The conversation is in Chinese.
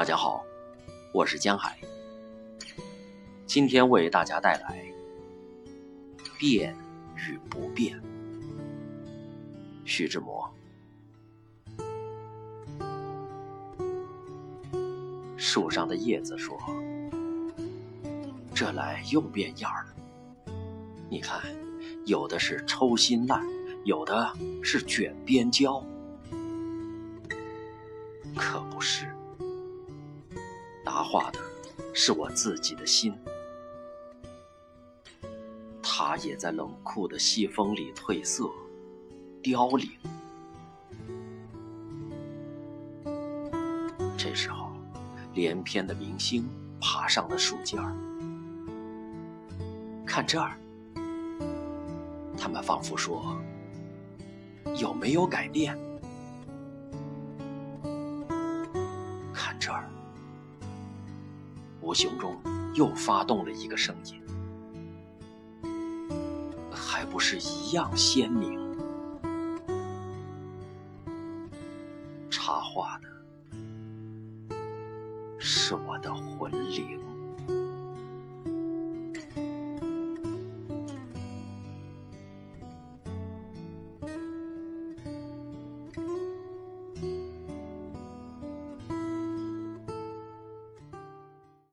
大家好，我是江海，今天为大家带来《变与不变》。徐志摩。树上的叶子说：“这来又变样了。你看，有的是抽心烂，有的是卷边焦。可不是，答话的是我自己的心，它也在冷酷的西风里褪色、凋零。这时候。”连篇的明星爬上了树尖儿，看这儿，他们仿佛说：“有没有改变？”看这儿，无形中又发动了一个声音，还不是一样鲜明？插话的。是我的魂灵。